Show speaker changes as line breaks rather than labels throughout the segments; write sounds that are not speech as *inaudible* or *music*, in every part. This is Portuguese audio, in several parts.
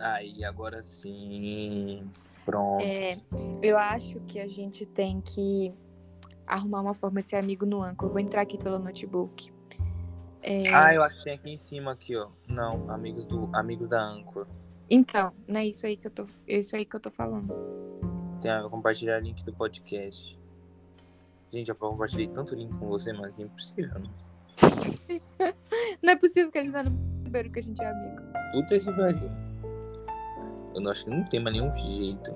Aí, agora sim. Pronto.
É, eu acho que a gente tem que arrumar uma forma de ser amigo no Anchor. Eu vou entrar aqui pelo notebook. É,
Ah, eu acho que tem aqui em cima aqui, ó. Não, amigos do amigos da Anchor.
Então, não é isso aí que eu tô, é isso aí que eu tô falando.
Tem a compartilhar link do podcast. Gente, eu compartilhei tanto link com você, mas é impossível, né? *laughs*
Não é possível que eles não saberam que a gente é amigo.
Puta que pariu. Eu não acho que não tem mais nenhum jeito.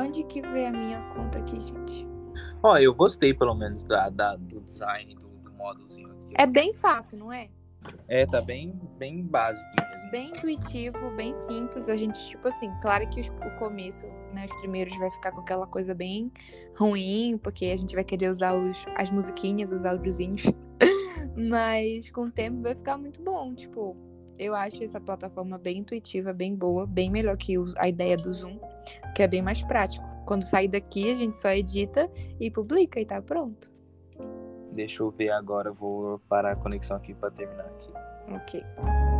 Onde que vê a minha conta aqui, gente?
Ó, eu gostei pelo menos da, da- do design do, do aqui.
É bem fácil, não é?
É, tá bem, bem básico mesmo.
Bem intuitivo, bem simples. A gente, tipo assim, claro que os- o começo, né, os primeiros vai ficar com aquela coisa bem ruim, porque a gente vai querer usar os, as musiquinhas, os áudiozinhos. *laughs* Mas com o tempo vai ficar muito bom. Tipo, eu acho essa plataforma bem intuitiva, bem boa, bem melhor que a ideia do Zoom, que é bem mais prático. Quando sair daqui, a gente só edita e publica e tá pronto.
Deixa eu ver agora, vou parar a conexão aqui pra terminar aqui.
Ok.